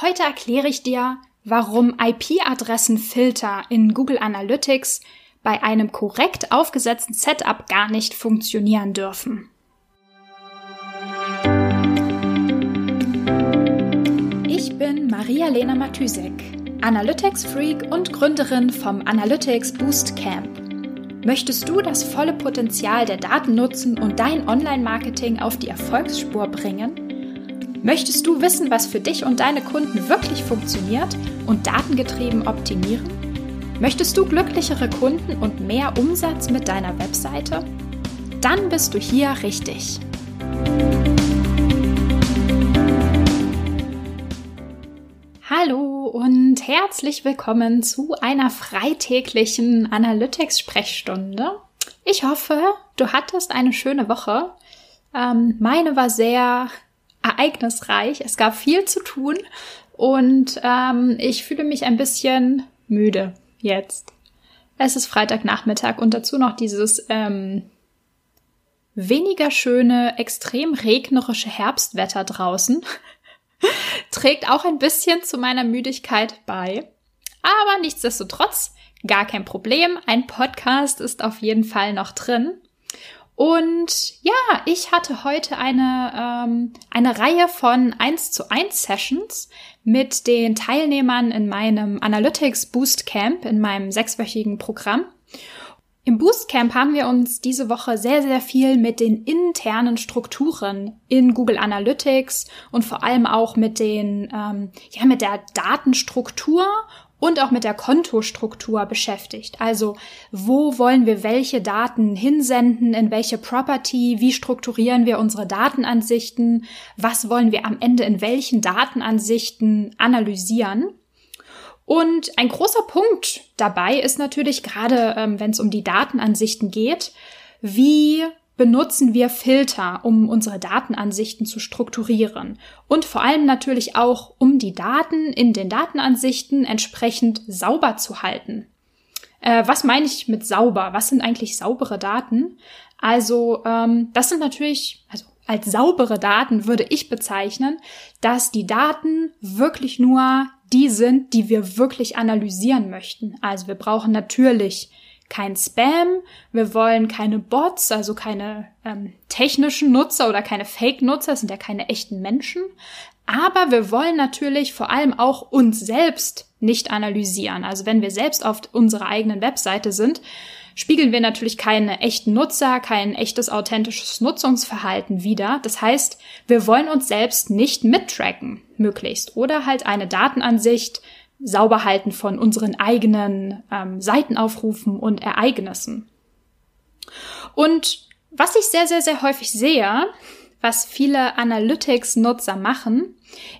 Heute erkläre ich dir, warum IP-Adressenfilter in Google Analytics bei einem korrekt aufgesetzten Setup gar nicht funktionieren dürfen. Ich bin Maria-Lena Matysek, Analytics-Freak und Gründerin vom Analytics Boost Camp. Möchtest du das volle Potenzial der Daten nutzen und dein Online-Marketing auf die Erfolgsspur bringen? Möchtest du wissen, was für dich und deine Kunden wirklich funktioniert und datengetrieben optimieren? Möchtest du glücklichere Kunden und mehr Umsatz mit deiner Webseite? Dann bist du hier richtig. Hallo und herzlich willkommen zu einer freitäglichen Analytics-Sprechstunde. Ich hoffe, du hattest eine schöne Woche. Ähm, meine war sehr ereignisreich. Es gab viel zu tun und ähm, ich fühle mich ein bisschen müde jetzt. Es ist Freitagnachmittag und dazu noch dieses ähm, weniger schöne, extrem regnerische Herbstwetter draußen. Trägt auch ein bisschen zu meiner Müdigkeit bei. Aber nichtsdestotrotz, gar kein Problem. Ein Podcast ist auf jeden Fall noch drin. Und ja, ich hatte heute eine, ähm, eine Reihe von 1 zu 1 Sessions mit den Teilnehmern in meinem Analytics Boost Camp, in meinem sechswöchigen Programm. Im Boost Camp haben wir uns diese Woche sehr, sehr viel mit den internen Strukturen in Google Analytics und vor allem auch mit den, ähm, ja, mit der Datenstruktur und auch mit der Kontostruktur beschäftigt. Also wo wollen wir welche Daten hinsenden, in welche Property, wie strukturieren wir unsere Datenansichten, was wollen wir am Ende in welchen Datenansichten analysieren. Und ein großer Punkt dabei ist natürlich gerade, ähm, wenn es um die Datenansichten geht, wie benutzen wir Filter, um unsere Datenansichten zu strukturieren und vor allem natürlich auch, um die Daten in den Datenansichten entsprechend sauber zu halten. Äh, was meine ich mit sauber? Was sind eigentlich saubere Daten? Also ähm, das sind natürlich, also als saubere Daten würde ich bezeichnen, dass die Daten wirklich nur die sind, die wir wirklich analysieren möchten. Also wir brauchen natürlich kein Spam, wir wollen keine Bots, also keine ähm, technischen Nutzer oder keine Fake-Nutzer, das sind ja keine echten Menschen. Aber wir wollen natürlich vor allem auch uns selbst nicht analysieren. Also wenn wir selbst auf unserer eigenen Webseite sind, spiegeln wir natürlich keine echten Nutzer, kein echtes authentisches Nutzungsverhalten wider. Das heißt, wir wollen uns selbst nicht mittracken, möglichst. Oder halt eine Datenansicht Sauberhalten von unseren eigenen ähm, Seitenaufrufen und Ereignissen. Und was ich sehr, sehr, sehr häufig sehe, was viele Analytics-Nutzer machen,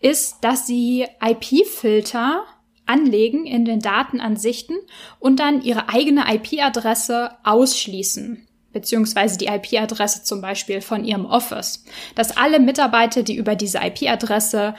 ist, dass sie IP-Filter anlegen in den Datenansichten und dann ihre eigene IP-Adresse ausschließen beziehungsweise die IP-Adresse zum Beispiel von ihrem Office, dass alle Mitarbeiter, die über diese IP-Adresse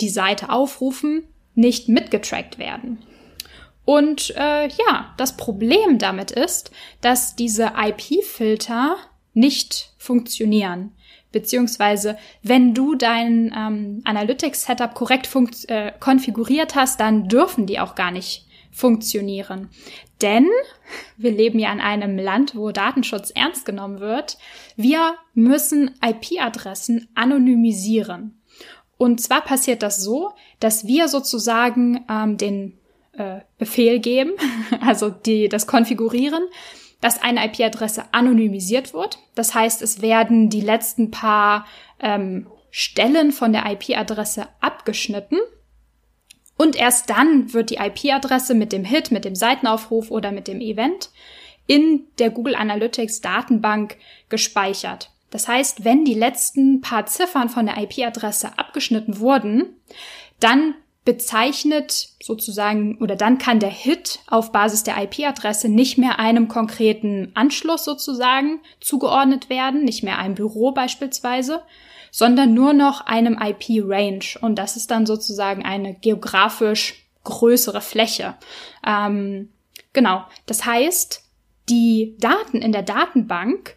die Seite aufrufen, nicht mitgetrackt werden. Und äh, ja, das Problem damit ist, dass diese IP-Filter nicht funktionieren. Beziehungsweise, wenn du dein ähm, Analytics-Setup korrekt äh, konfiguriert hast, dann dürfen die auch gar nicht funktionieren. Denn wir leben ja in einem Land, wo Datenschutz ernst genommen wird. Wir müssen IP-Adressen anonymisieren. Und zwar passiert das so, dass wir sozusagen ähm, den äh, Befehl geben, also die, das Konfigurieren, dass eine IP-Adresse anonymisiert wird. Das heißt, es werden die letzten paar ähm, Stellen von der IP-Adresse abgeschnitten. Und erst dann wird die IP-Adresse mit dem Hit, mit dem Seitenaufruf oder mit dem Event in der Google Analytics Datenbank gespeichert. Das heißt, wenn die letzten paar Ziffern von der IP-Adresse abgeschnitten wurden, dann bezeichnet sozusagen oder dann kann der Hit auf Basis der IP-Adresse nicht mehr einem konkreten Anschluss sozusagen zugeordnet werden, nicht mehr einem Büro beispielsweise, sondern nur noch einem IP-Range. Und das ist dann sozusagen eine geografisch größere Fläche. Ähm, genau. Das heißt, die Daten in der Datenbank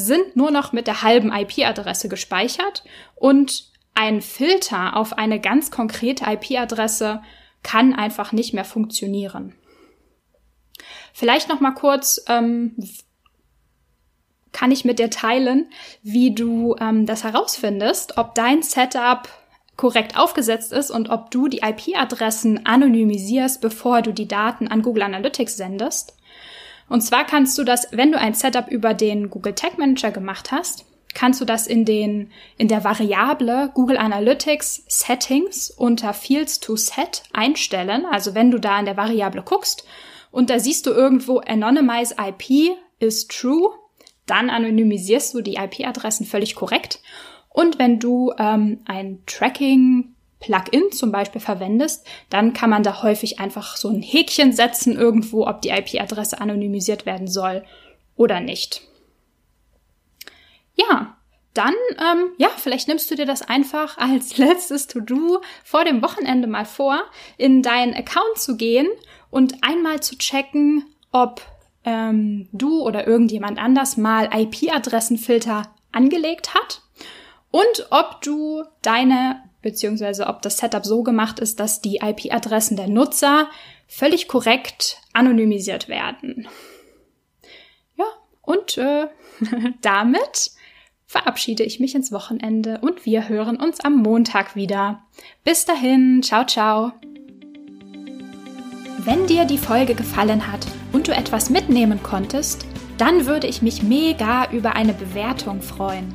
sind nur noch mit der halben IP-Adresse gespeichert und ein Filter auf eine ganz konkrete IP-Adresse kann einfach nicht mehr funktionieren. Vielleicht noch mal kurz ähm, kann ich mit dir teilen, wie du ähm, das herausfindest, ob dein Setup korrekt aufgesetzt ist und ob du die IP-Adressen anonymisierst, bevor du die Daten an Google Analytics sendest. Und zwar kannst du das, wenn du ein Setup über den Google Tag Manager gemacht hast, kannst du das in den, in der Variable Google Analytics Settings unter Fields to Set einstellen. Also wenn du da in der Variable guckst und da siehst du irgendwo Anonymize IP is true, dann anonymisierst du die IP-Adressen völlig korrekt. Und wenn du ähm, ein Tracking Plugin zum Beispiel verwendest, dann kann man da häufig einfach so ein Häkchen setzen irgendwo, ob die IP-Adresse anonymisiert werden soll oder nicht. Ja, dann, ähm, ja, vielleicht nimmst du dir das einfach als letztes To-Do vor dem Wochenende mal vor, in deinen Account zu gehen und einmal zu checken, ob ähm, du oder irgendjemand anders mal IP-Adressenfilter angelegt hat und ob du deine beziehungsweise ob das Setup so gemacht ist, dass die IP-Adressen der Nutzer völlig korrekt anonymisiert werden. Ja, und äh, damit verabschiede ich mich ins Wochenende und wir hören uns am Montag wieder. Bis dahin, ciao, ciao. Wenn dir die Folge gefallen hat und du etwas mitnehmen konntest, dann würde ich mich mega über eine Bewertung freuen.